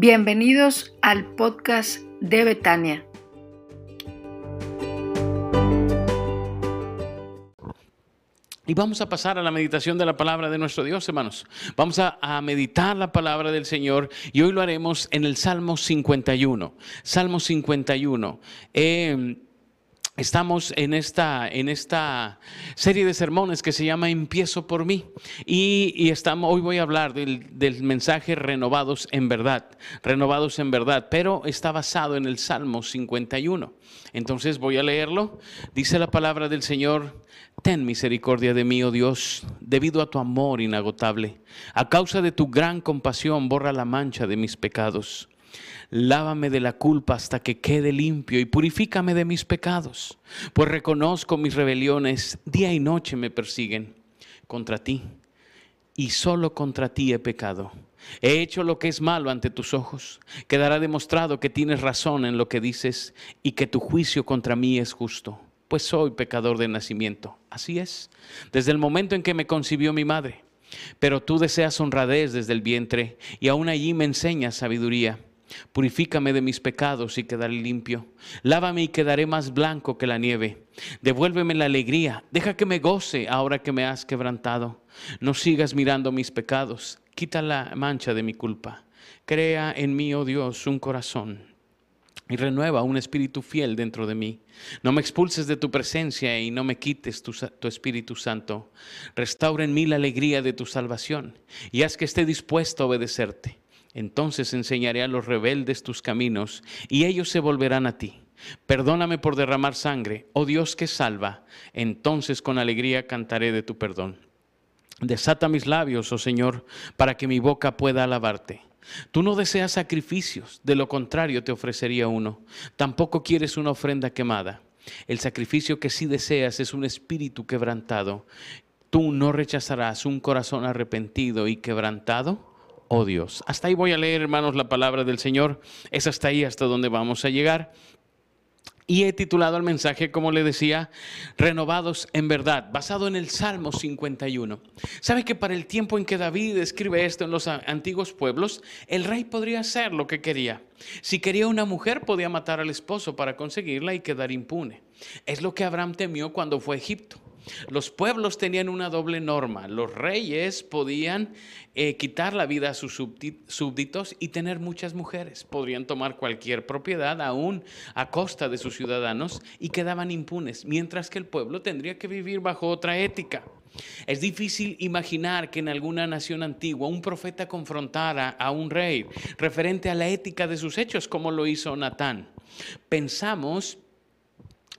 Bienvenidos al podcast de Betania. Y vamos a pasar a la meditación de la palabra de nuestro Dios, hermanos. Vamos a, meditar la palabra del Señor y hoy lo haremos en el Salmo 51. Salmo 51. Eh, Estamos en esta, en esta serie de sermones que se llama Empiezo por mí. Y, estamos, hoy voy a hablar del, del, mensaje renovados en verdad, renovados en verdad, pero está basado en el Salmo 51. Entonces voy a leerlo. Dice la palabra del Señor, ten misericordia de mí, oh Dios, debido a tu amor inagotable. A causa de tu gran compasión, borra la mancha de mis pecados lávame de la culpa hasta que quede limpio y purifícame de mis pecados, pues reconozco mis rebeliones, día y noche me persiguen contra ti, y solo contra ti he pecado. He hecho lo que es malo ante tus ojos. Quedará demostrado que tienes razón en lo que dices y que tu juicio contra mí es justo, pues soy pecador de nacimiento. Así es, desde el momento en que me concibió mi madre. Pero tú deseas honradez desde el vientre y aún allí me enseñas sabiduría. Purifícame de mis pecados y quedaré limpio. Lávame y quedaré más blanco que la nieve. Devuélveme la alegría. Deja que me goce ahora que me has quebrantado. No sigas mirando mis pecados. Quita la mancha de mi culpa. Crea en mí, oh Dios, un corazón y renueva un espíritu fiel dentro de mí. No me expulses de tu presencia y no me quites tu, tu, Espíritu Santo. Restaura en mí la alegría de tu salvación y haz que esté dispuesto a obedecerte. Entonces enseñaré a los rebeldes tus caminos y ellos se volverán a ti. Perdóname por derramar sangre, oh Dios que salva. Entonces con alegría cantaré de tu perdón. Desata mis labios, oh Señor, para que mi boca pueda alabarte. Tú no deseas sacrificios, de lo contrario te ofrecería uno. Tampoco quieres una ofrenda quemada. El sacrificio que sí deseas es un espíritu quebrantado. Tú no rechazarás un corazón arrepentido y quebrantado oh Dios. Hasta ahí voy a leer, hermanos, la palabra del Señor. Es hasta ahí, hasta donde vamos a llegar. Y he titulado el mensaje, como le decía, Renovados en verdad, basado en el Salmo 51. ¿Sabe que para el tiempo en que David escribe esto en los antiguos pueblos, el rey podría hacer lo que quería? Si quería una mujer, podía matar al esposo para conseguirla y quedar impune. Es lo que Abraham temió cuando fue a Egipto. Los pueblos tenían una doble norma. Los reyes podían eh, quitar la vida a sus súbditos y tener muchas mujeres. Podrían tomar cualquier propiedad aún a costa de sus ciudadanos y quedaban impunes, mientras que el pueblo tendría que vivir bajo otra ética. Es difícil imaginar que en alguna nación antigua un profeta confrontara a un rey referente a la ética de sus hechos, como lo hizo Natán. Pensamos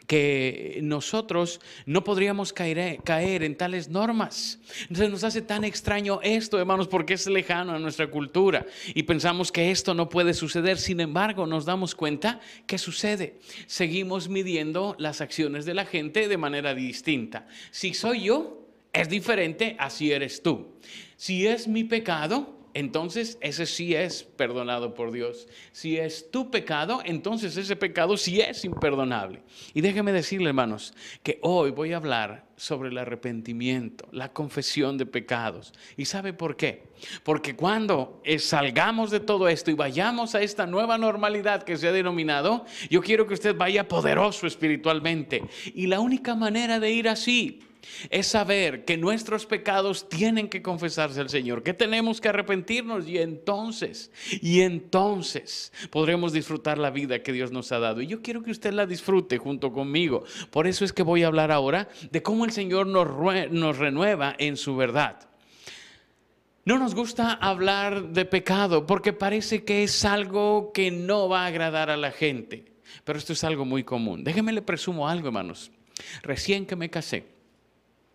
que nosotros no podríamos caer, caer, en tales normas. Entonces nos hace tan extraño esto, hermanos, porque es lejano a nuestra cultura y pensamos que esto no puede suceder. Sin embargo, nos damos cuenta que sucede. Seguimos midiendo las acciones de la gente de manera distinta. Si soy yo, es diferente así eres tú. Si es mi pecado, entonces ese sí es perdonado por Dios. Si es tu pecado, entonces ese pecado sí es imperdonable. Y déjeme decirle, hermanos, que hoy voy a hablar sobre el arrepentimiento, la confesión de pecados. ¿Y sabe por qué? Porque cuando salgamos de todo esto y vayamos a esta nueva normalidad que se ha denominado, yo quiero que usted vaya poderoso espiritualmente. Y la única manera de ir así es saber que nuestros pecados tienen que confesarse al Señor, que tenemos que arrepentirnos y entonces, y entonces podremos disfrutar la vida que Dios nos ha dado. Y yo quiero que usted la disfrute junto conmigo. Por eso es que voy a hablar ahora de cómo el Señor nos, renueva en su verdad. No nos gusta hablar de pecado porque parece que es algo que no va a agradar a la gente. Pero esto es algo muy común. Déjeme le presumo algo, hermanos. Recién que me casé,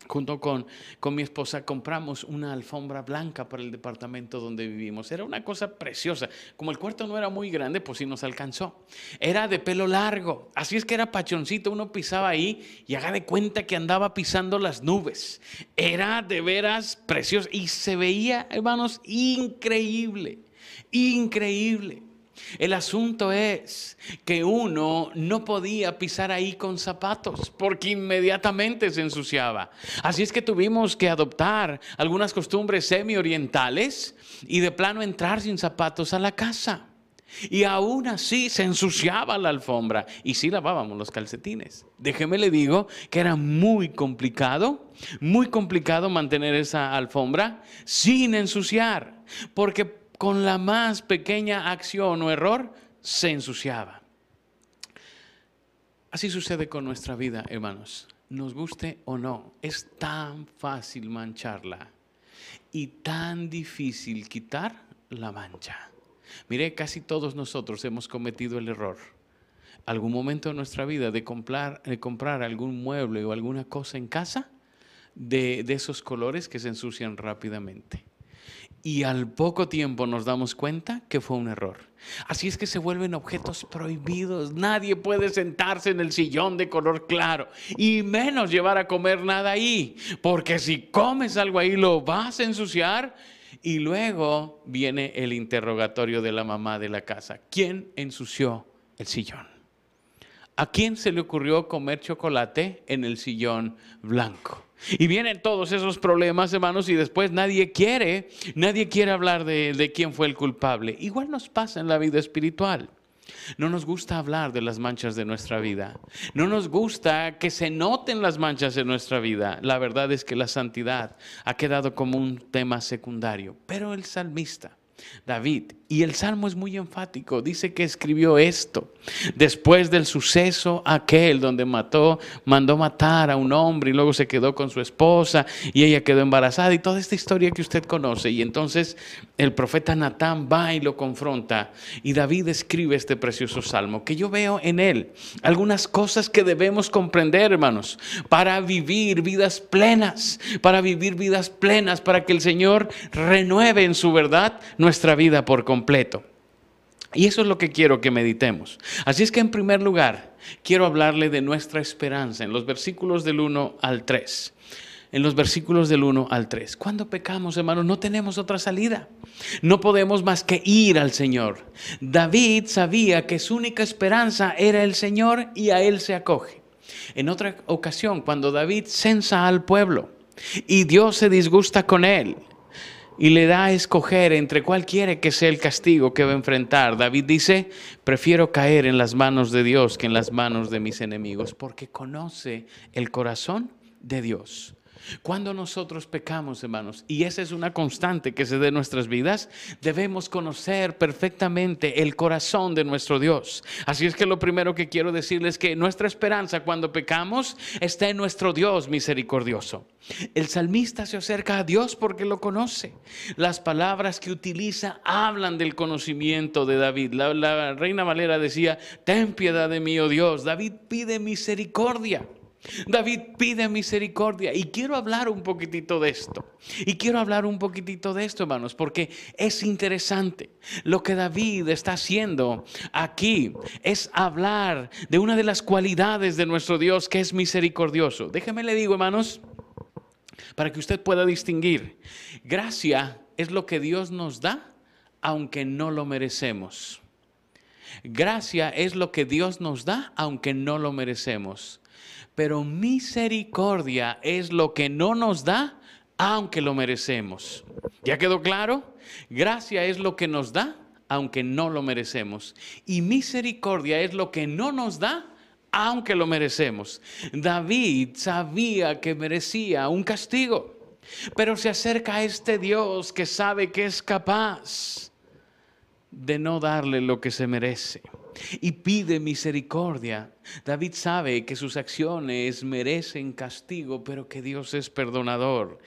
junto con, con mi esposa compramos una alfombra blanca para el departamento donde vivimos. Era una cosa preciosa. Como el cuarto no era muy grande, pues sí nos alcanzó. Era de pelo largo. Así es que era pachoncito. Uno pisaba ahí y haga de cuenta que andaba pisando las nubes. Era de veras precioso. Y se veía, hermanos, increíble. Increíble. El asunto es que uno no podía pisar ahí con zapatos porque inmediatamente se ensuciaba. Así es que tuvimos que adoptar algunas costumbres semi-orientales y de plano entrar sin zapatos a la casa. Y aún así se ensuciaba la alfombra y sí lavábamos los calcetines. Déjeme le digo que era muy complicado, muy complicado mantener esa alfombra sin ensuciar, porque con la más pequeña acción o error se ensuciaba. Así sucede con nuestra vida, hermanos. Nos guste o no, es tan fácil mancharla y tan difícil quitar la mancha. Mire, casi todos nosotros hemos cometido el error, algún momento de nuestra vida, de comprar, de comprar algún mueble o alguna cosa en casa de, de esos colores que se ensucian rápidamente. Y al poco tiempo nos damos cuenta que fue un error. Así es que se vuelven objetos prohibidos. Nadie puede sentarse en el sillón de color claro y menos llevar a comer nada ahí. Porque si comes algo ahí lo vas a ensuciar y luego viene el interrogatorio de la mamá de la casa. ¿Quién ensució el sillón? ¿A quién se le ocurrió comer chocolate en el sillón blanco? Y vienen todos esos problemas, hermanos, y después nadie quiere, nadie quiere hablar de, quién fue el culpable. Igual nos pasa en la vida espiritual. No nos gusta hablar de las manchas de nuestra vida. No nos gusta que se noten las manchas de nuestra vida. La verdad es que la santidad ha quedado como un tema secundario. Pero el salmista David. Y el salmo es muy enfático. Dice que escribió esto después del suceso aquel donde mató, mandó matar a un hombre y luego se quedó con su esposa y ella quedó embarazada y toda esta historia que usted conoce. Y entonces el profeta Natán va y lo confronta y David escribe este precioso salmo que yo veo en él algunas cosas que debemos comprender, hermanos, para vivir vidas plenas, para vivir vidas plenas, para que el Señor renueve en su verdad nuestra vida por completo. Y eso es lo que quiero que meditemos. Así es que en primer lugar, quiero hablarle de nuestra esperanza en los versículos del 1 al 3. En los versículos del 1 al 3. Cuando pecamos, hermanos, no tenemos otra salida. No podemos más que ir al Señor. David sabía que su única esperanza era el Señor y a Él se acoge. En otra ocasión, cuando David censa al pueblo y Dios se disgusta con él, y le da a escoger entre cuál quiere que sea el castigo que va a enfrentar. David dice, prefiero caer en las manos de Dios que en las manos de mis enemigos, porque conoce el corazón de Dios. Cuando nosotros pecamos, hermanos, y esa es una constante que se dé en nuestras vidas, debemos conocer perfectamente el corazón de nuestro Dios. Así es que lo primero que quiero decirles es que nuestra esperanza cuando pecamos está en nuestro Dios misericordioso. El salmista se acerca a Dios porque lo conoce. Las palabras que utiliza hablan del conocimiento de David. La, la reina Valera decía, ten piedad de mí, oh Dios. David pide misericordia. David pide misericordia y quiero hablar un poquitito de esto. Y quiero hablar un poquitito de esto, hermanos, porque es interesante. Lo que David está haciendo aquí es hablar de una de las cualidades de nuestro Dios que es misericordioso. Déjeme le digo, hermanos, para que usted pueda distinguir. Gracia es lo que Dios nos da aunque no lo merecemos. Gracia es lo que Dios nos da aunque no lo merecemos pero misericordia es lo que no nos da, aunque lo merecemos. ¿Ya quedó claro? Gracia es lo que nos da, aunque no lo merecemos. Y misericordia es lo que no nos da, aunque lo merecemos. David sabía que merecía un castigo, pero se acerca a este Dios que sabe que es capaz de no darle lo que se merece y pide misericordia. David sabe que sus acciones merecen castigo, pero que Dios es perdonador.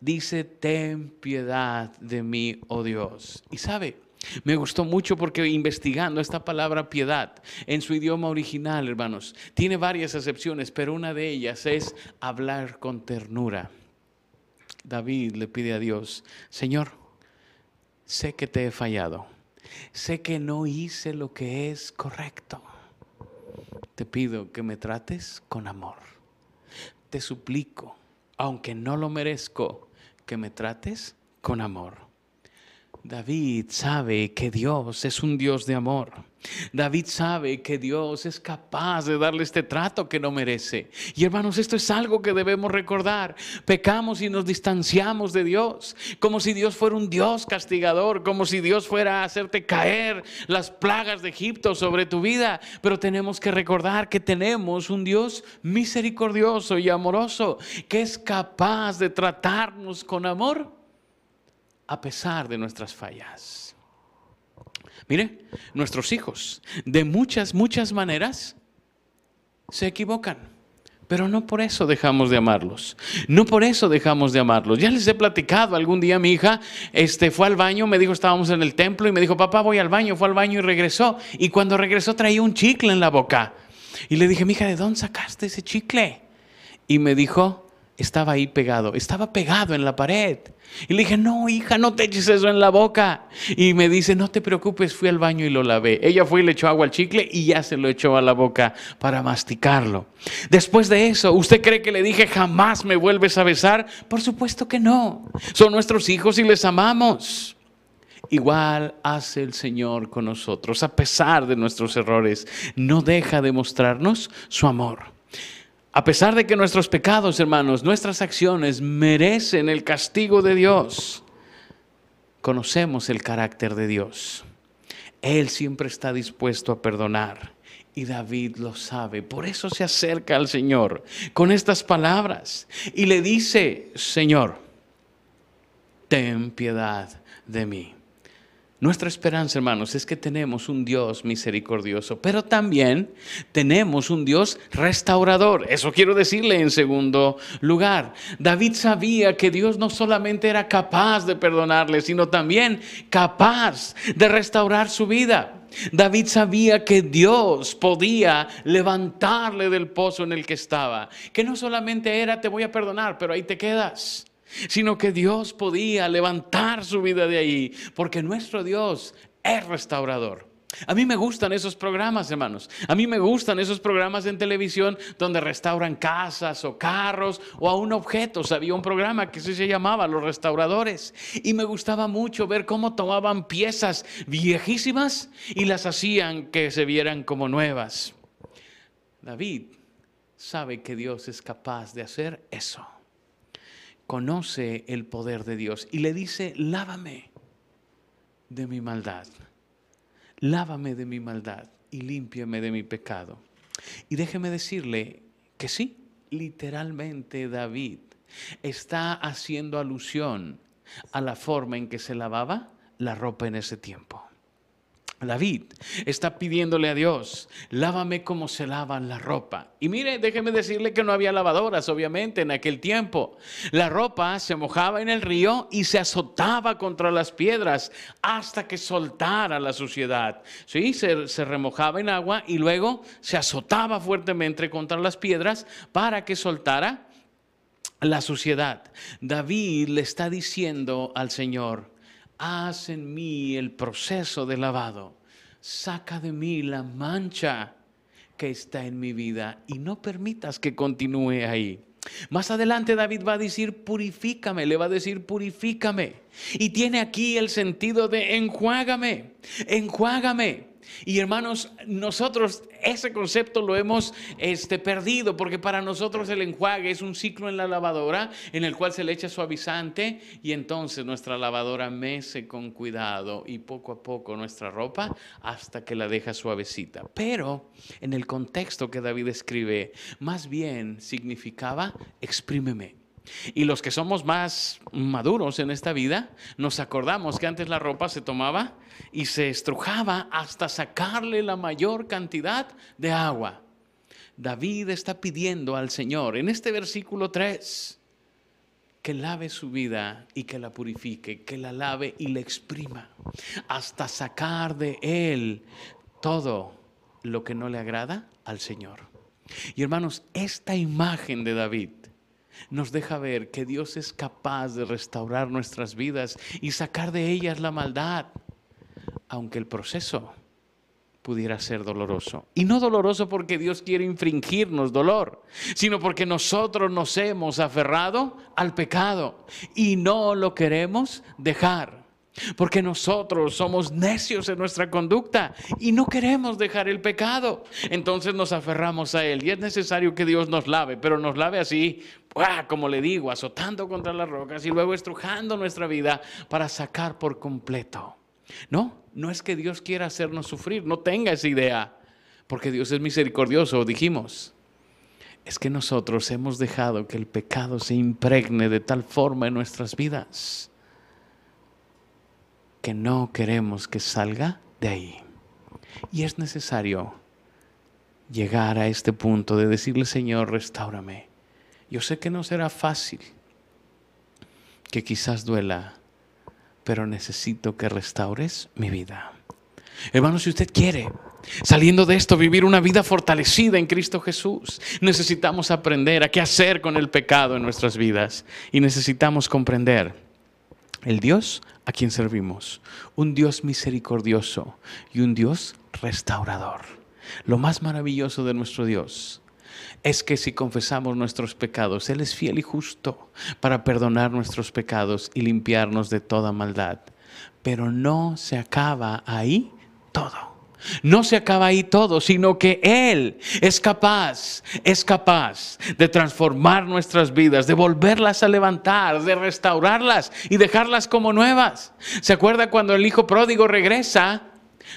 Dice, ten piedad de mí, oh Dios. Y sabe, me gustó mucho porque investigando esta palabra piedad en su idioma original, hermanos, tiene varias acepciones, pero una de ellas es hablar con ternura. David le pide a Dios, Señor, sé que te he fallado sé que no hice lo que es correcto. Te pido que me trates con amor. Te suplico, aunque no lo merezco, que me trates con amor. David sabe que Dios es un Dios de amor. David sabe que Dios es capaz de darle este trato que no merece. Y hermanos, esto es algo que debemos recordar. Pecamos y nos distanciamos de Dios, como si Dios fuera un Dios castigador, como si Dios fuera a hacerte caer las plagas de Egipto sobre tu vida. Pero tenemos que recordar que tenemos un Dios misericordioso y amoroso, que es capaz de tratarnos con amor a pesar de nuestras fallas. Mire, nuestros hijos, de muchas, muchas maneras, se equivocan. Pero no por eso dejamos de amarlos. No por eso dejamos de amarlos. Ya les he platicado algún día mi hija este, fue al baño, me dijo, estábamos en el templo y me dijo, papá, voy al baño. Fue al baño y regresó. Y cuando regresó traía un chicle en la boca. Y le dije, mi hija, ¿de dónde sacaste ese chicle? Y me dijo, estaba ahí pegado, estaba pegado en la pared. Y le dije, no, hija, no te eches eso en la boca. Y me dice, no te preocupes, fui al baño y lo lavé. Ella fue y le echó agua al chicle y ya se lo echó a la boca para masticarlo. Después de eso, ¿usted cree que le dije, jamás me vuelves a besar? Por supuesto que no. Son nuestros hijos y les amamos. Igual hace el Señor con nosotros, a pesar de nuestros errores. No deja de mostrarnos su amor. A pesar de que nuestros pecados, hermanos, nuestras acciones merecen el castigo de Dios, conocemos el carácter de Dios. Él siempre está dispuesto a perdonar. Y David lo sabe. Por eso se acerca al Señor con estas palabras y le dice, Señor, ten piedad de mí. Nuestra esperanza, hermanos, es que tenemos un Dios misericordioso, pero también tenemos un Dios restaurador. Eso quiero decirle en segundo lugar. David sabía que Dios no solamente era capaz de perdonarle, sino también capaz de restaurar su vida. David sabía que Dios podía levantarle del pozo en el que estaba, que no solamente era te voy a perdonar, pero ahí te quedas sino que Dios podía levantar su vida de ahí, porque nuestro Dios es restaurador. A mí me gustan esos programas, hermanos. A mí me gustan esos programas en televisión donde restauran casas o carros o aún objetos. Había un programa que se llamaba Los Restauradores y me gustaba mucho ver cómo tomaban piezas viejísimas y las hacían que se vieran como nuevas. David sabe que Dios es capaz de hacer eso conoce el poder de Dios y le dice, lávame de mi maldad, lávame de mi maldad y límpiame de mi pecado. Y déjeme decirle que sí, literalmente David está haciendo alusión a la forma en que se lavaba la ropa en ese tiempo. David está pidiéndole a Dios, lávame como se lavan la ropa. Y mire, déjeme decirle que no había lavadoras, obviamente, en aquel tiempo. La ropa se mojaba en el río y se azotaba contra las piedras hasta que soltara la suciedad. Sí, se, se remojaba en agua y luego se azotaba fuertemente contra las piedras para que soltara la suciedad. David le está diciendo al Señor, haz en mí el proceso de lavado, saca de mí la mancha que está en mi vida y no permitas que continúe ahí. Más adelante David va a decir, purifícame, le va a decir, purifícame. Y tiene aquí el sentido de enjuágame, enjuágame. Y hermanos, nosotros ese concepto lo hemos este, perdido porque para nosotros el enjuague es un ciclo en la lavadora en el cual se le echa suavizante y entonces nuestra lavadora mece con cuidado y poco a poco nuestra ropa hasta que la deja suavecita. Pero en el contexto que David escribe, más bien significaba exprímeme y los que somos más maduros en esta vida, nos acordamos que antes la ropa se tomaba y se estrujaba hasta sacarle la mayor cantidad de agua. David está pidiendo al Señor en este versículo 3 que lave su vida y que la purifique, que la lave y la exprima, hasta sacar de él todo lo que no le agrada al Señor. Y hermanos, esta imagen de David nos deja ver que Dios es capaz de restaurar nuestras vidas y sacar de ellas la maldad, aunque el proceso pudiera ser doloroso. Y no doloroso porque Dios quiere infringirnos dolor, sino porque nosotros nos hemos aferrado al pecado y no lo queremos dejar. Porque nosotros somos necios en nuestra conducta y no queremos dejar el pecado. Entonces nos aferramos a él y es necesario que Dios nos lave, pero nos lave así, como le digo, azotando contra las rocas y luego estrujando nuestra vida para sacar por completo. No, no es que Dios quiera hacernos sufrir, no tenga esa idea, porque Dios es misericordioso, dijimos. Es que nosotros hemos dejado que el pecado se impregne de tal forma en nuestras vidas que no queremos que salga de ahí. Y es necesario llegar a este punto de decirle, Señor, restaurame. Yo sé que no será fácil, que quizás duela, pero necesito que restaures mi vida. Hermano, si usted quiere, saliendo de esto, vivir una vida fortalecida en Cristo Jesús, necesitamos aprender a qué hacer con el pecado en nuestras vidas y necesitamos comprender el Dios a quien servimos, un Dios misericordioso y un Dios restaurador. Lo más maravilloso de nuestro Dios es que si confesamos nuestros pecados, Él es fiel y justo para perdonar nuestros pecados y limpiarnos de toda maldad. Pero no se acaba ahí todo. No se acaba ahí todo, sino que Él es capaz, es capaz de transformar nuestras vidas, de volverlas a levantar, de restaurarlas y dejarlas como nuevas. ¿Se acuerda cuando el hijo pródigo regresa?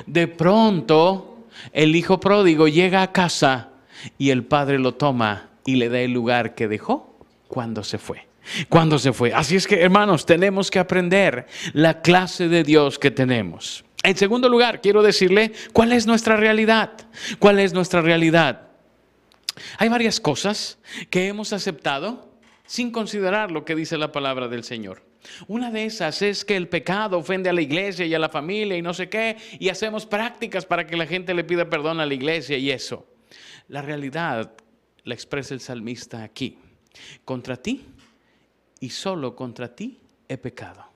De pronto, el hijo pródigo llega a casa y el padre lo toma y le da el lugar que dejó cuando se fue. Cuando se fue. Así es que, hermanos, tenemos que aprender la clase de Dios que tenemos. En segundo lugar, quiero decirle cuál es nuestra realidad. ¿Cuál es nuestra realidad? Hay varias cosas que hemos aceptado sin considerar lo que dice la palabra del Señor. Una de esas es que el pecado ofende a la iglesia y a la familia y no sé qué, y hacemos prácticas para que la gente le pida perdón a la iglesia y eso. La realidad la expresa el salmista aquí. Contra ti y solo contra ti he pecado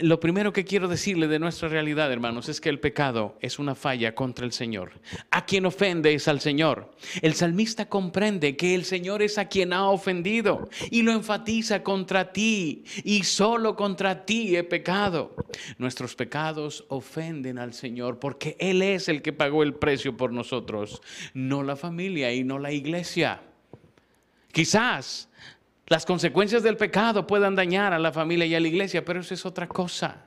lo primero que quiero decirle de nuestra realidad, hermanos, es que el pecado es una falla contra el Señor. A quien ofende es al Señor. El salmista comprende que el Señor es a quien ha ofendido y lo enfatiza contra ti y solo contra ti he pecado. Nuestros pecados ofenden al Señor porque Él es el que pagó el precio por nosotros, no la familia y no la iglesia. Quizás las consecuencias del pecado puedan dañar a la familia y a la iglesia, pero eso es otra cosa.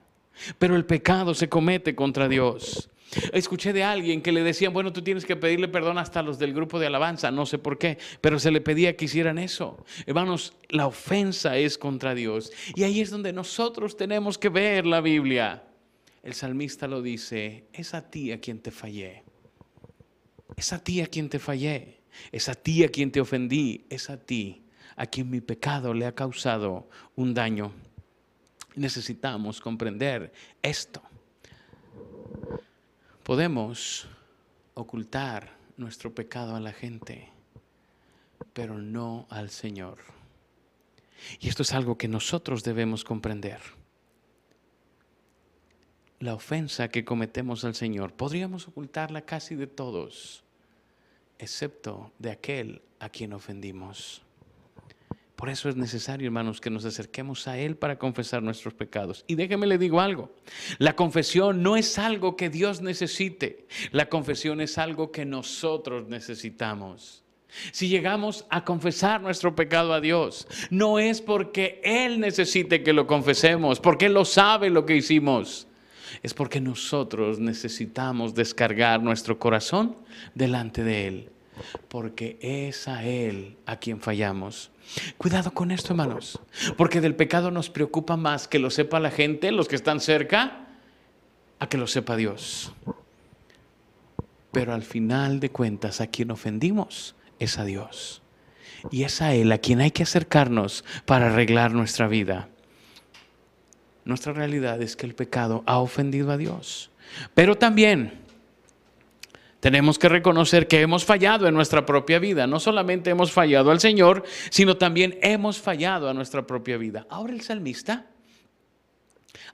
Pero el pecado se comete contra Dios. Escuché de alguien que le decían, bueno, tú tienes que pedirle perdón hasta los del grupo de alabanza, no sé por qué, pero se le pedía que hicieran eso. Hermanos, la ofensa es contra Dios. Y ahí es donde nosotros tenemos que ver la Biblia. El salmista lo dice, es a ti a quien te fallé. Es a ti a quien te fallé. Es a ti a quien te ofendí. Es a ti a quien mi pecado le ha causado un daño. Necesitamos comprender esto. Podemos ocultar nuestro pecado a la gente, pero no al Señor. Y esto es algo que nosotros debemos comprender. La ofensa que cometemos al Señor podríamos ocultarla casi de todos, excepto de aquel a quien ofendimos. Por eso es necesario, hermanos, que nos acerquemos a Él para confesar nuestros pecados. Y déjeme le digo algo, la confesión no es algo que Dios necesite, la confesión es algo que nosotros necesitamos. Si llegamos a confesar nuestro pecado a Dios, no es porque Él necesite que lo confesemos, porque Él lo sabe lo que hicimos. Es porque nosotros necesitamos descargar nuestro corazón delante de Él, porque es a Él a quien fallamos. Cuidado con esto, hermanos, porque del pecado nos preocupa más que lo sepa la gente, los que están cerca, a que lo sepa Dios. Pero al final de cuentas, a quien ofendimos es a Dios. Y es a Él a quien hay que acercarnos para arreglar nuestra vida. Nuestra realidad es que el pecado ha ofendido a Dios. Pero también tenemos que reconocer que hemos fallado en nuestra propia vida. No solamente hemos fallado al Señor, sino también hemos fallado a nuestra propia vida. Ahora el salmista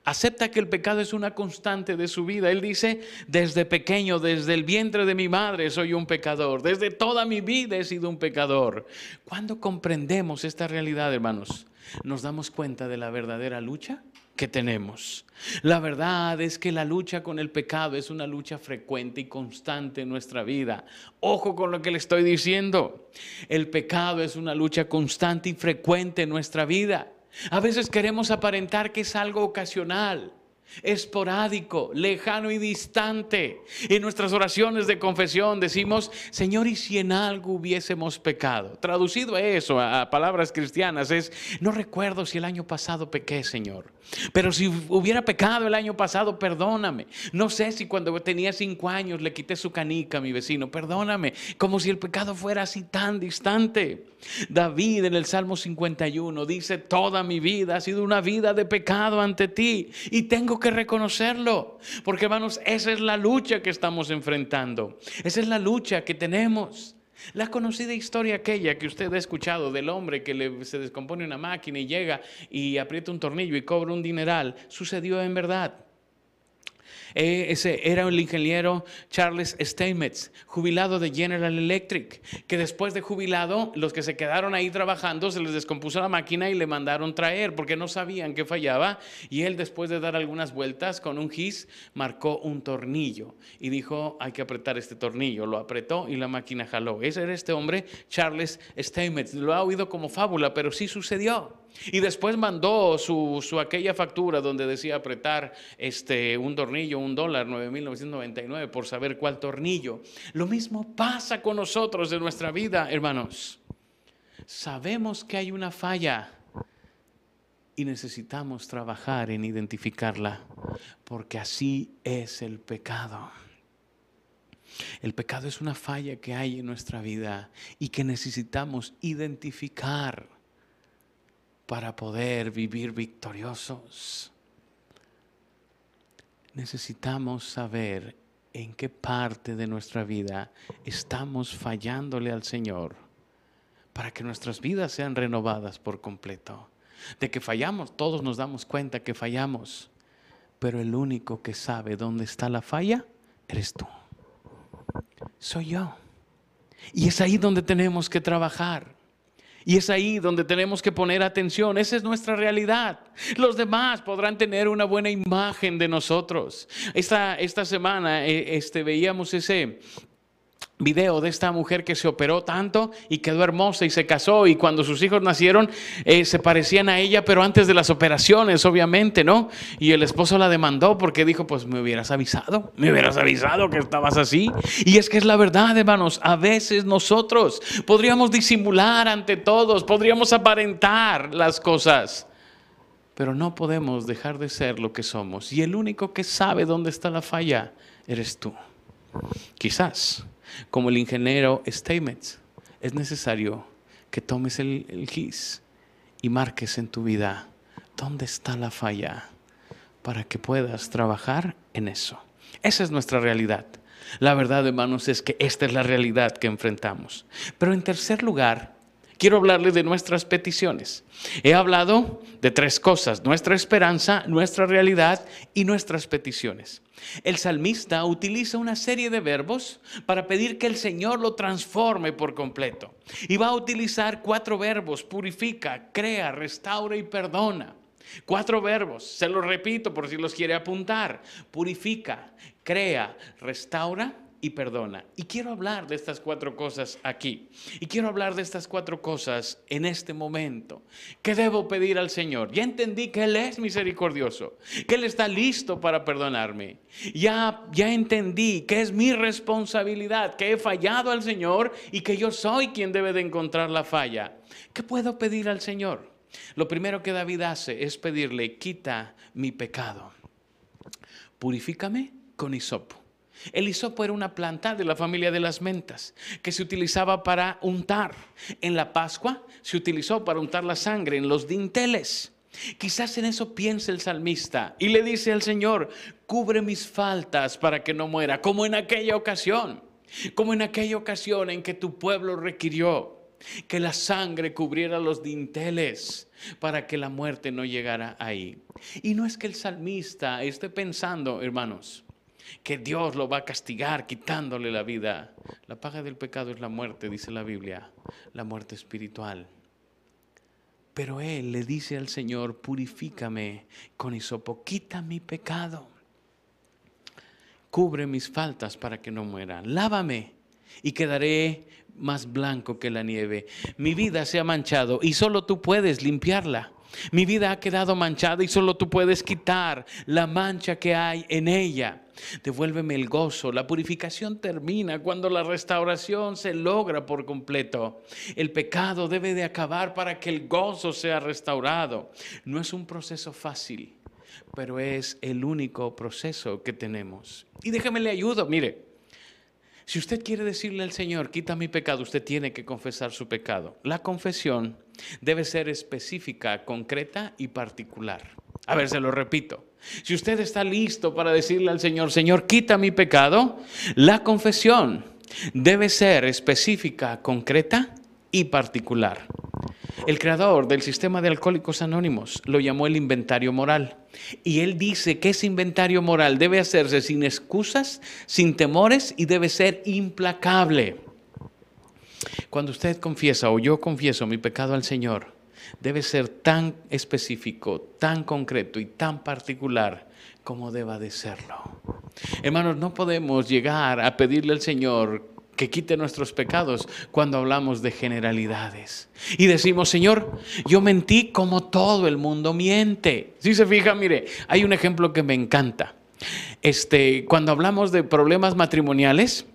acepta que el pecado es una constante de su vida. Él dice, desde pequeño, desde el vientre de mi madre soy un pecador. Desde toda mi vida he sido un pecador. Cuando comprendemos esta realidad, hermanos, nos damos cuenta de la verdadera lucha que tenemos. La verdad es que la lucha con el pecado es una lucha frecuente y constante en nuestra vida. Ojo con lo que le estoy diciendo. El pecado es una lucha constante y frecuente en nuestra vida. A veces queremos aparentar que es algo ocasional esporádico, lejano y distante. En nuestras oraciones de confesión decimos, Señor, ¿y si en algo hubiésemos pecado? Traducido a eso, a palabras cristianas, es, no recuerdo si el año pasado pequé, Señor. Pero si hubiera pecado el año pasado, perdóname. No sé si cuando tenía cinco años le quité su canica a mi vecino, perdóname. Como si el pecado fuera así tan distante. David en el Salmo 51 dice, toda mi vida ha sido una vida de pecado ante ti y tengo que reconocerlo. Porque hermanos, esa es la lucha que estamos enfrentando. Esa es la lucha que tenemos. La conocida historia aquella que usted ha escuchado del hombre que se descompone una máquina y llega y aprieta un tornillo y cobra un dineral, sucedió en verdad. Eh, ese era el ingeniero Charles Steinmetz, jubilado de General Electric, que después de jubilado, los que se quedaron ahí trabajando, se les descompuso la máquina y le mandaron traer porque no sabían que fallaba. Y él, después de dar algunas vueltas con un gis, marcó un tornillo y dijo, hay que apretar este tornillo. Lo apretó y la máquina jaló. Ese era este hombre, Charles Steinmetz. Lo ha oído como fábula, pero sí sucedió. Y después mandó su, aquella factura donde decía apretar este, un tornillo, un dólar, 9.999 por saber cuál tornillo. Lo mismo pasa con nosotros en nuestra vida, hermanos. Sabemos que hay una falla y necesitamos trabajar en identificarla, porque así es el pecado. El pecado es una falla que hay en nuestra vida y que necesitamos identificar para poder vivir victoriosos. Necesitamos saber en qué parte de nuestra vida estamos fallándole al Señor para que nuestras vidas sean renovadas por completo. De que fallamos, todos nos damos cuenta que fallamos, pero el único que sabe dónde está la falla eres tú. Soy yo. Y es ahí donde tenemos que trabajar. Y es ahí donde tenemos que poner atención. Esa es nuestra realidad. Los demás podrán tener una buena imagen de nosotros. Esta, esta semana eh, este, veíamos ese, video de esta mujer que se operó tanto y quedó hermosa y se casó y cuando sus hijos nacieron eh, se parecían a ella, pero antes de las operaciones, obviamente, ¿no? Y el esposo la demandó porque dijo, pues me hubieras avisado, me hubieras avisado que estabas así. Y es que es la verdad, hermanos, a veces nosotros podríamos disimular ante todos, podríamos aparentar las cosas. Pero no podemos dejar de ser lo que somos. Y el único que sabe dónde está la falla eres tú. Quizás como el ingeniero Steinmetz, es necesario que tomes el, GIS y marques en tu vida dónde está la falla para que puedas trabajar en eso. Esa es nuestra realidad. La verdad, hermanos, es que esta es la realidad que enfrentamos. Pero en tercer lugar, quiero hablarles de nuestras peticiones. He hablado de tres cosas, nuestra esperanza, nuestra realidad y nuestras peticiones. El salmista utiliza una serie de verbos para pedir que el Señor lo transforme por completo. Y va a utilizar cuatro verbos, purifica, crea, restaura y perdona. Cuatro verbos, se los repito por si los quiere apuntar. Purifica, crea, restaura y perdona. Y quiero hablar de estas cuatro cosas aquí. Y quiero hablar de estas cuatro cosas en este momento. ¿Qué debo pedir al Señor? Ya entendí que Él es misericordioso, que Él está listo para perdonarme. Ya, ya entendí que es mi responsabilidad, que he fallado al Señor y que yo soy quien debe de encontrar la falla. ¿Qué puedo pedir al Señor? Lo primero que David hace es pedirle, quita mi pecado. Purifícame con hisopo el hisopo era una planta de la familia de las mentas que se utilizaba para untar. En la Pascua se utilizó para untar la sangre en los dinteles. Quizás en eso piensa el salmista y le dice al Señor, cubre mis faltas para que no muera, como en aquella ocasión, como en aquella ocasión en que tu pueblo requirió que la sangre cubriera los dinteles para que la muerte no llegara ahí. Y no es que el salmista esté pensando, hermanos, que Dios lo va a castigar quitándole la vida. La paga del pecado es la muerte, dice la Biblia, la muerte espiritual. Pero él le dice al Señor, purifícame con hisopo, quita mi pecado. Cubre mis faltas para que no mueran. Lávame y quedaré más blanco que la nieve. Mi vida se ha manchado y solo tú puedes limpiarla. Mi vida ha quedado manchada y solo tú puedes quitar la mancha que hay en ella. Devuélveme el gozo. La purificación termina cuando la restauración se logra por completo. El pecado debe de acabar para que el gozo sea restaurado. No es un proceso fácil, pero es el único proceso que tenemos. Y déjame le ayudo, mire. Si usted quiere decirle al Señor, quita mi pecado, usted tiene que confesar su pecado. La confesión debe ser específica, concreta y particular. A ver, se lo repito. Si usted está listo para decirle al Señor, Señor, quita mi pecado, la confesión debe ser específica, concreta y particular. El creador del sistema de alcohólicos anónimos lo llamó el inventario moral. Y él dice que ese inventario moral debe hacerse sin excusas, sin temores y debe ser implacable. Cuando usted confiesa o yo confieso mi pecado al Señor, debe ser tan específico, tan concreto y tan particular como deba de serlo. Hermanos, no podemos llegar a pedirle al Señor que quite nuestros pecados cuando hablamos de generalidades. Y decimos, Señor, yo mentí como todo el mundo miente. Si se fija, mire, hay un ejemplo que me encanta. Este, cuando hablamos de problemas matrimoniales,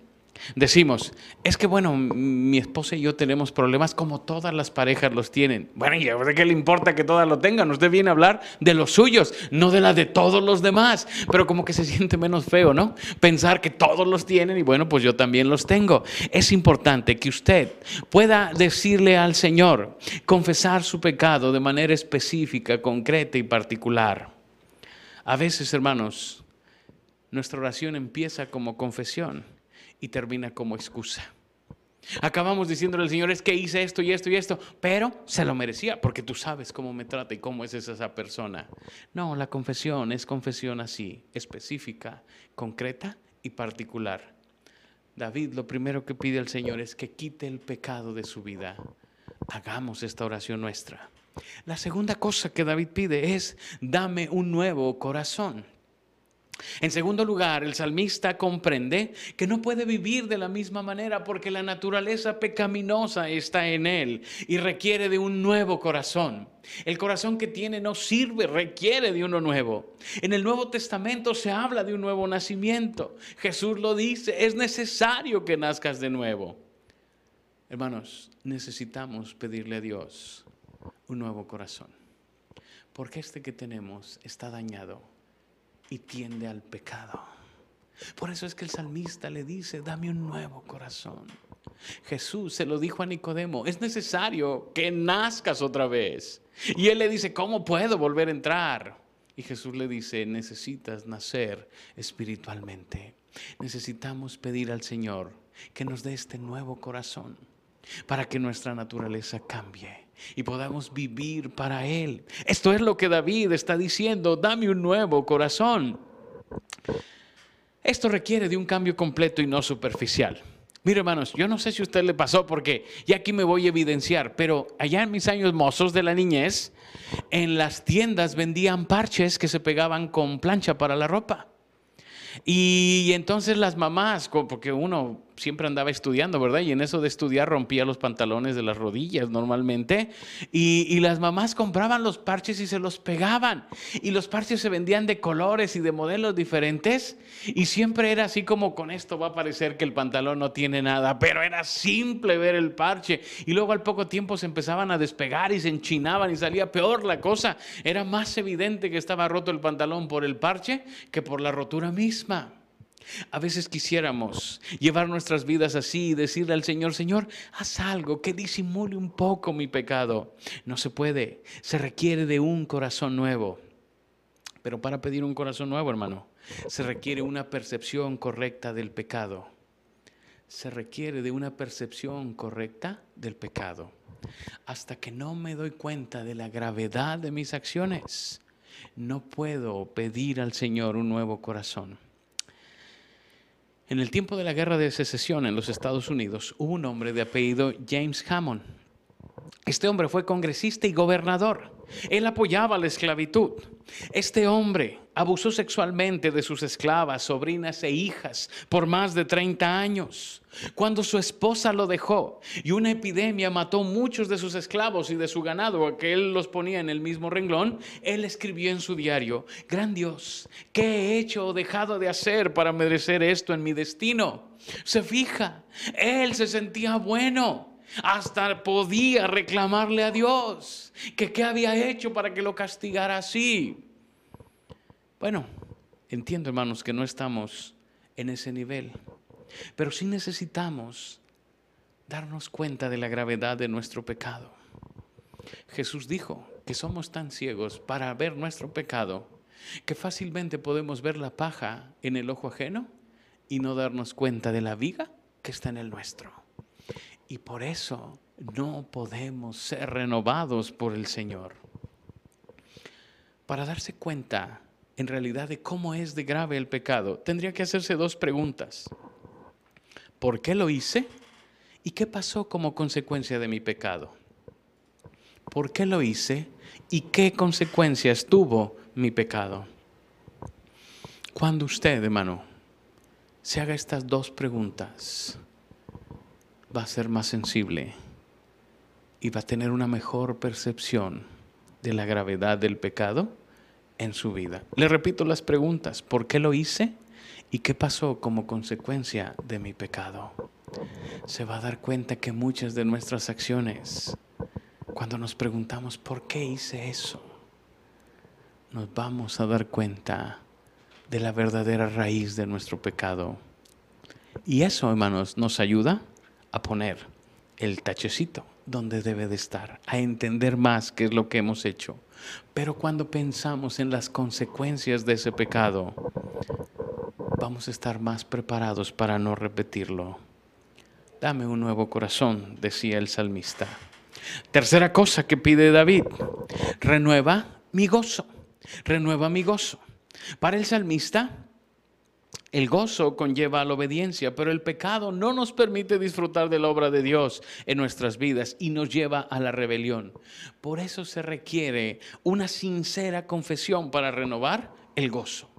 Decimos, es que bueno, mi esposa y yo tenemos problemas como todas las parejas los tienen. Bueno, ¿y a qué le importa que todas lo tengan? Usted viene a hablar de los suyos, no de la de todos los demás. Pero como que se siente menos feo, ¿no? Pensar que todos los tienen y bueno, pues yo también los tengo. Es importante que usted pueda decirle al Señor, confesar su pecado de manera específica, concreta y particular. A veces, hermanos, nuestra oración empieza como confesión y termina como excusa. Acabamos diciéndole al Señor, es que hice esto y esto y esto, pero se lo merecía porque tú sabes cómo me trata y cómo es esa persona. No, la confesión es confesión así, específica, concreta y particular. David lo primero que pide al Señor es que quite el pecado de su vida. Hagamos esta oración nuestra. La segunda cosa que David pide es, dame un nuevo corazón. En segundo lugar, el salmista comprende que no puede vivir de la misma manera porque la naturaleza pecaminosa está en él y requiere de un nuevo corazón. El corazón que tiene no sirve, requiere de uno nuevo. En el Nuevo Testamento se habla de un nuevo nacimiento. Jesús lo dice, es necesario que nazcas de nuevo. Hermanos, necesitamos pedirle a Dios un nuevo corazón, porque este que tenemos está dañado y tiende al pecado. Por eso es que el salmista le dice, dame un nuevo corazón. Jesús se lo dijo a Nicodemo, es necesario que nazcas otra vez. Y él le dice, ¿cómo puedo volver a entrar? Y Jesús le dice, necesitas nacer espiritualmente. Necesitamos pedir al Señor que nos dé este nuevo corazón para que nuestra naturaleza cambie y podamos vivir para Él. Esto es lo que David está diciendo, dame un nuevo corazón. Esto requiere de un cambio completo y no superficial. Mire, hermanos, yo no sé si a usted le pasó porque ya aquí me voy a evidenciar, pero allá en mis años mozos de la niñez, en las tiendas vendían parches que se pegaban con plancha para la ropa. Y entonces las mamás, porque uno siempre andaba estudiando, ¿verdad? Y en eso de estudiar rompía los pantalones de las rodillas normalmente. Y, las mamás compraban los parches y se los pegaban. Y los parches se vendían de colores y de modelos diferentes. Y siempre era así como con esto va a parecer que el pantalón no tiene nada. Pero era simple ver el parche. Y luego al poco tiempo se empezaban a despegar y se enchinaban y salía peor la cosa. Era más evidente que estaba roto el pantalón por el parche que por la rotura misma. A veces quisiéramos llevar nuestras vidas así y decirle al Señor, Señor, haz algo que disimule un poco mi pecado. No se puede, se requiere de un corazón nuevo. Pero para pedir un corazón nuevo, hermano, se requiere una percepción correcta del pecado. Se requiere de una percepción correcta del pecado. Hasta que no me doy cuenta de la gravedad de mis acciones, no puedo pedir al Señor un nuevo corazón. En el tiempo de la guerra de secesión en los Estados Unidos hubo un hombre de apellido James Hammond. Este hombre fue congresista y gobernador. Él apoyaba la esclavitud. Este hombre abusó sexualmente de sus esclavas, sobrinas e hijas por más de 30 años. Cuando su esposa lo dejó y una epidemia mató muchos de sus esclavos y de su ganado, que él los ponía en el mismo renglón, él escribió en su diario, Gran Dios, ¿qué he hecho o dejado de hacer para merecer esto en mi destino? Se fija, él se sentía bueno hasta podía reclamarle a Dios que qué había hecho para que lo castigara así. Bueno, entiendo hermanos que no estamos en ese nivel, pero sí necesitamos darnos cuenta de la gravedad de nuestro pecado. Jesús dijo que somos tan ciegos para ver nuestro pecado que fácilmente podemos ver la paja en el ojo ajeno y no darnos cuenta de la viga que está en el nuestro. Y por eso no podemos ser renovados por el Señor. Para darse cuenta en realidad de cómo es de grave el pecado, tendría que hacerse dos preguntas. ¿Por qué lo hice? ¿Y qué pasó como consecuencia de mi pecado? ¿Por qué lo hice? ¿Y qué consecuencias tuvo mi pecado? Cuando usted, hermano, se haga estas dos preguntas, va a ser más sensible y va a tener una mejor percepción de la gravedad del pecado en su vida. Le repito las preguntas, ¿por qué lo hice? ¿Y qué pasó como consecuencia de mi pecado? Se va a dar cuenta que muchas de nuestras acciones, cuando nos preguntamos, ¿por qué hice eso? Nos vamos a dar cuenta de la verdadera raíz de nuestro pecado. Y eso, hermanos, nos ayuda a poner el tachecito donde debe de estar, a entender más qué es lo que hemos hecho. Pero cuando pensamos en las consecuencias de ese pecado, vamos a estar más preparados para no repetirlo. Dame un nuevo corazón, decía el salmista. Tercera cosa que pide David, renueva mi gozo, renueva mi gozo. Para el salmista, el gozo conlleva la obediencia, pero el pecado no nos permite disfrutar de la obra de Dios en nuestras vidas y nos lleva a la rebelión. Por eso se requiere una sincera confesión para renovar el gozo.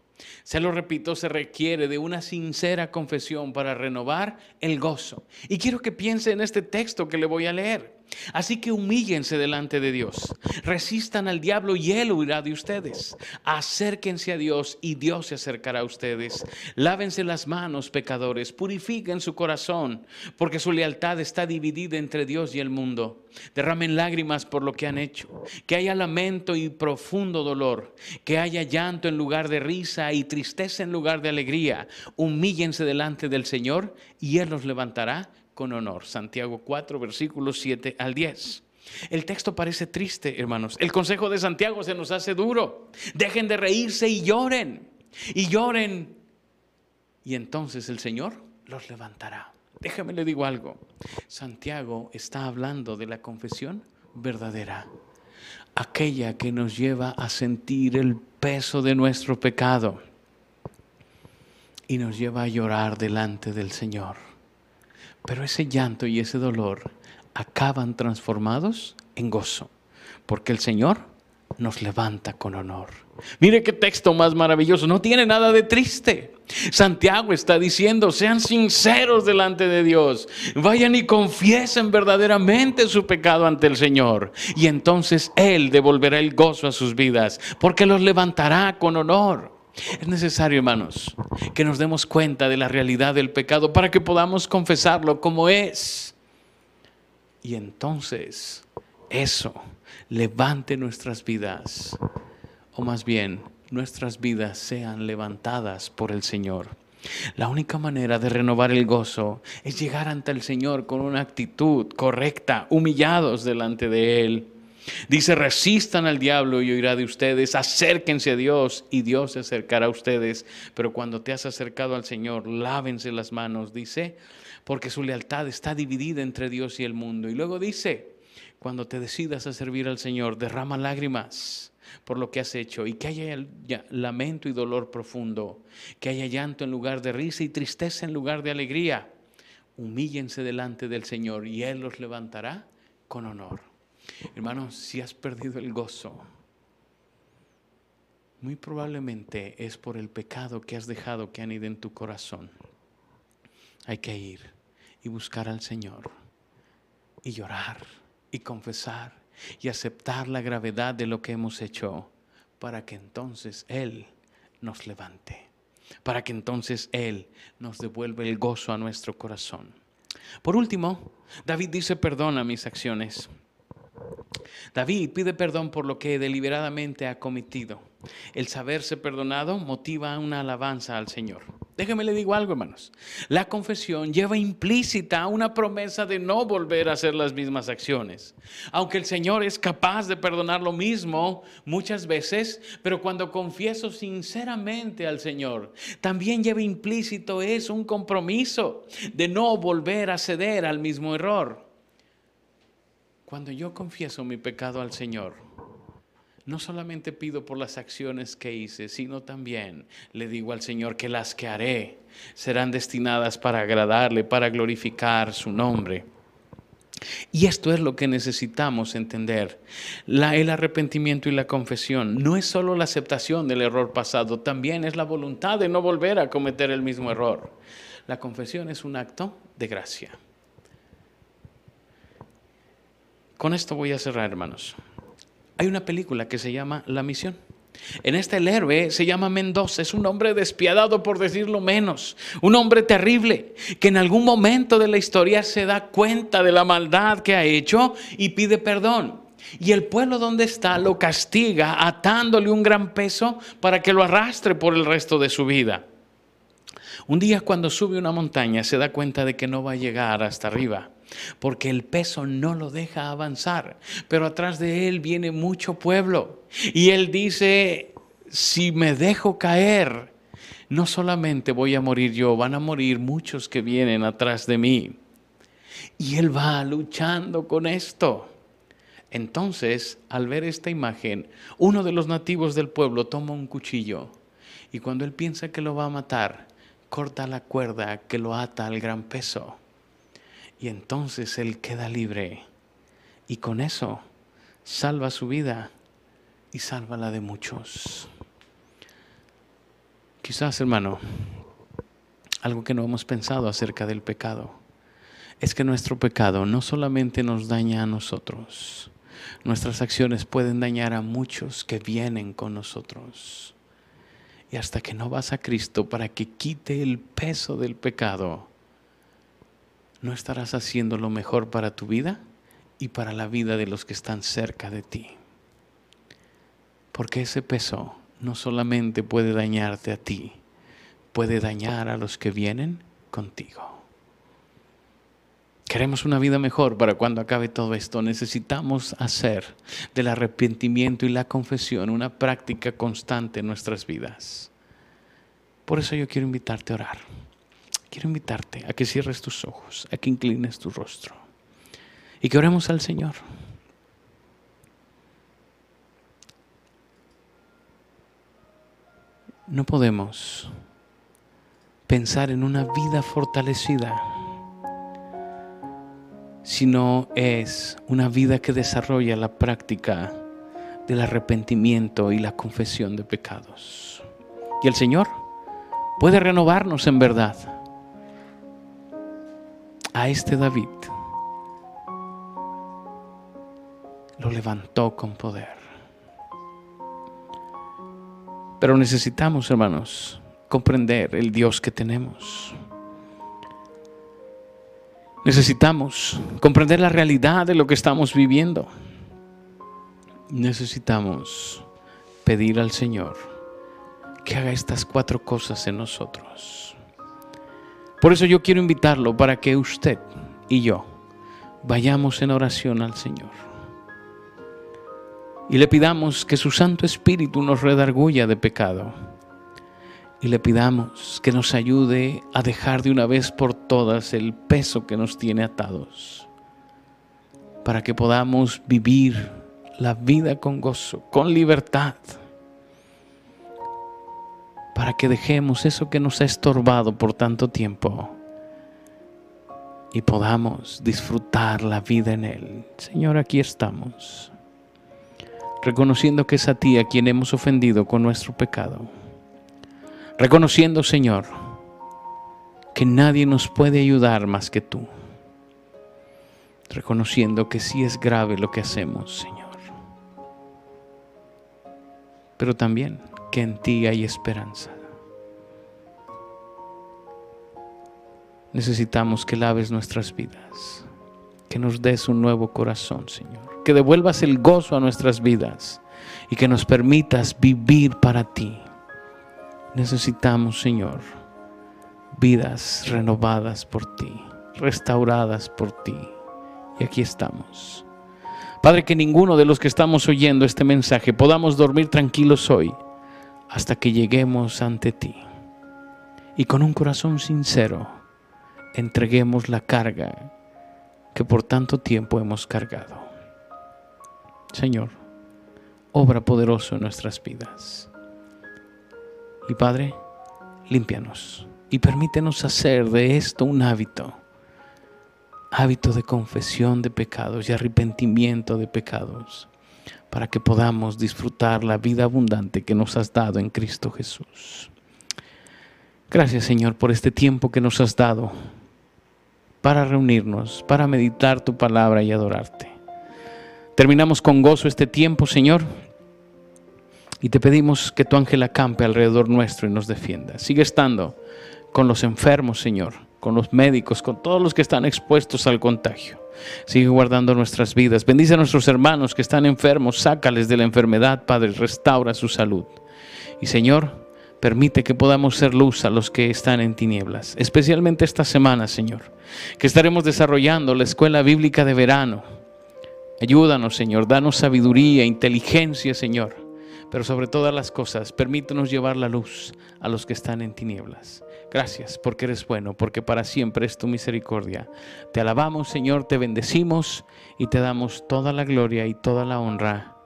Se lo repito, se requiere de una sincera confesión para renovar el gozo. Y quiero que piense en este texto que le voy a leer. Así que humíllense delante de Dios, resistan al diablo y él huirá de ustedes. Acérquense a Dios y Dios se acercará a ustedes. Lávense las manos, pecadores, purifiquen su corazón, porque su lealtad está dividida entre Dios y el mundo. Derramen lágrimas por lo que han hecho, que haya lamento y profundo dolor, que haya llanto en lugar de risa y tristeza en lugar de alegría. Humíllense delante del Señor y Él los levantará con honor. Santiago 4, versículos 7 al 10. El texto parece triste, hermanos. El consejo de Santiago se nos hace duro. Dejen de reírse y lloren. Y lloren. Y entonces el Señor los levantará. Déjame le digo algo. Santiago está hablando de la confesión verdadera. Aquella que nos lleva a sentir el peso de nuestro pecado y nos lleva a llorar delante del Señor. Pero ese llanto y ese dolor acaban transformados en gozo, porque el Señor nos levanta con honor. Mire qué texto más maravilloso, no tiene nada de triste. Santiago está diciendo, sean sinceros delante de Dios, vayan y confiesen verdaderamente su pecado ante el Señor. Y entonces Él devolverá el gozo a sus vidas, porque los levantará con honor. Es necesario, hermanos, que nos demos cuenta de la realidad del pecado para que podamos confesarlo como es. Y entonces eso levante nuestras vidas, o más bien nuestras vidas sean levantadas por el Señor. La única manera de renovar el gozo es llegar ante el Señor con una actitud correcta, humillados delante de Él. Dice, resistan al diablo y oirá de ustedes, acérquense a Dios y Dios se acercará a ustedes. Pero cuando te has acercado al Señor, lávense las manos, dice, porque su lealtad está dividida entre Dios y el mundo. Y luego dice, cuando te decidas a servir al Señor, derrama lágrimas por lo que has hecho y que haya lamento y dolor profundo, que haya llanto en lugar de risa y tristeza en lugar de alegría. Humíllense delante del Señor y Él los levantará con honor. Hermano, si has perdido el gozo, muy probablemente es por el pecado que has dejado que anide en tu corazón. Hay que ir y buscar al Señor y llorar y confesar y aceptar la gravedad de lo que hemos hecho para que entonces Él nos levante, para que entonces Él nos devuelva el gozo a nuestro corazón. Por último, David dice, perdona mis acciones. David pide perdón por lo que deliberadamente ha cometido. El saberse perdonado motiva una alabanza al Señor. Déjeme le digo algo, hermanos. La confesión lleva implícita una promesa de no volver a hacer las mismas acciones. Aunque el Señor es capaz de perdonar lo mismo muchas veces, pero cuando confieso sinceramente al Señor, también lleva implícito eso, un compromiso de no volver a ceder al mismo error. Cuando yo confieso mi pecado al Señor, no solamente pido por las acciones que hice, sino también le digo al Señor que las que haré serán destinadas para agradarle, para glorificar su nombre. Y esto es lo que necesitamos entender. La, el arrepentimiento y la confesión no es solo la aceptación del error pasado, también es la voluntad de no volver a cometer el mismo error. La confesión es un acto de gracia. Con esto voy a cerrar, hermanos. Hay una película que se llama La Misión. En este el héroe se llama Mendoza, es un hombre despiadado por decirlo menos, un hombre terrible que en algún momento de la historia se da cuenta de la maldad que ha hecho y pide perdón. Y el pueblo donde está lo castiga atándole un gran peso para que lo arrastre por el resto de su vida. Un día cuando sube una montaña se da cuenta de que no va a llegar hasta arriba porque el peso no lo deja avanzar, pero atrás de él viene mucho pueblo. Y él dice, si me dejo caer, no solamente voy a morir yo, van a morir muchos que vienen atrás de mí. Y él va luchando con esto. Entonces, al ver esta imagen, uno de los nativos del pueblo toma un cuchillo y cuando él piensa que lo va a matar, corta la cuerda que lo ata al gran peso y entonces Él queda libre. Y con eso salva su vida y salva la de muchos. Quizás, hermano, algo que no hemos pensado acerca del pecado es que nuestro pecado no solamente nos daña a nosotros, nuestras acciones pueden dañar a muchos que vienen con nosotros. Y hasta que no vas a Cristo para que quite el peso del pecado, no estarás haciendo lo mejor para tu vida y para la vida de los que están cerca de ti. Porque ese peso no solamente puede dañarte a ti, puede dañar a los que vienen contigo. Queremos una vida mejor para cuando acabe todo esto. Necesitamos hacer del arrepentimiento y la confesión una práctica constante en nuestras vidas. Por eso yo quiero invitarte a orar quiero invitarte a que cierres tus ojos, a que inclines tu rostro y que oremos al Señor. No podemos pensar en una vida fortalecida si no es una vida que desarrolla la práctica del arrepentimiento y la confesión de pecados. Y el Señor puede renovarnos en verdad a este David lo levantó con poder. Pero necesitamos, hermanos, comprender el Dios que tenemos. Necesitamos comprender la realidad de lo que estamos viviendo. Necesitamos pedir al Señor que haga estas cuatro cosas en nosotros. Por eso yo quiero invitarlo para que usted y yo vayamos en oración al Señor. Y le pidamos que su Santo Espíritu nos redarguya de pecado. Y le pidamos que nos ayude a dejar de una vez por todas el peso que nos tiene atados. Para que podamos vivir la vida con gozo, con libertad para que dejemos eso que nos ha estorbado por tanto tiempo y podamos disfrutar la vida en Él. Señor, aquí estamos, reconociendo que es a ti a quien hemos ofendido con nuestro pecado. Reconociendo, Señor, que nadie nos puede ayudar más que tú. Reconociendo que sí es grave lo que hacemos, Señor. Pero también que en ti hay esperanza. necesitamos que laves nuestras vidas, que nos des un nuevo corazón, Señor, que devuelvas el gozo a nuestras vidas y que nos permitas vivir para ti. Necesitamos, Señor, vidas renovadas por ti, restauradas por ti. Y aquí estamos. Padre, que ninguno de los que estamos oyendo este mensaje podamos dormir tranquilos hoy hasta que lleguemos ante ti. Y con un corazón sincero, entreguemos la carga que por tanto tiempo hemos cargado. Señor, obra poderoso en nuestras vidas. Y Padre, límpianos y permítenos hacer de esto un hábito, hábito de confesión de pecados y arrepentimiento de pecados, para que podamos disfrutar la vida abundante que nos has dado en Cristo Jesús. Gracias Señor por este tiempo que nos has dado para reunirnos, para meditar tu palabra y adorarte. Terminamos con gozo este tiempo, Señor, y te pedimos que tu ángel acampe alrededor nuestro y nos defienda. Sigue estando con los enfermos, Señor, con los médicos, con todos los que están expuestos al contagio. Sigue guardando nuestras vidas. Bendice a nuestros hermanos que están enfermos, sácales de la enfermedad, Padre, restaura su salud. Y Señor, Permite que podamos ser luz a los que están en tinieblas, especialmente esta semana, Señor, que estaremos desarrollando la escuela bíblica de verano. Ayúdanos, Señor, danos sabiduría, inteligencia, Señor, pero sobre todas las cosas, permítenos llevar la luz a los que están en tinieblas. Gracias porque eres bueno, porque para siempre es tu misericordia. Te alabamos, Señor, te bendecimos y te damos toda la gloria y toda la honra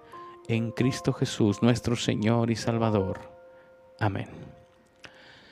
en Cristo Jesús, nuestro Señor y Salvador. Amén.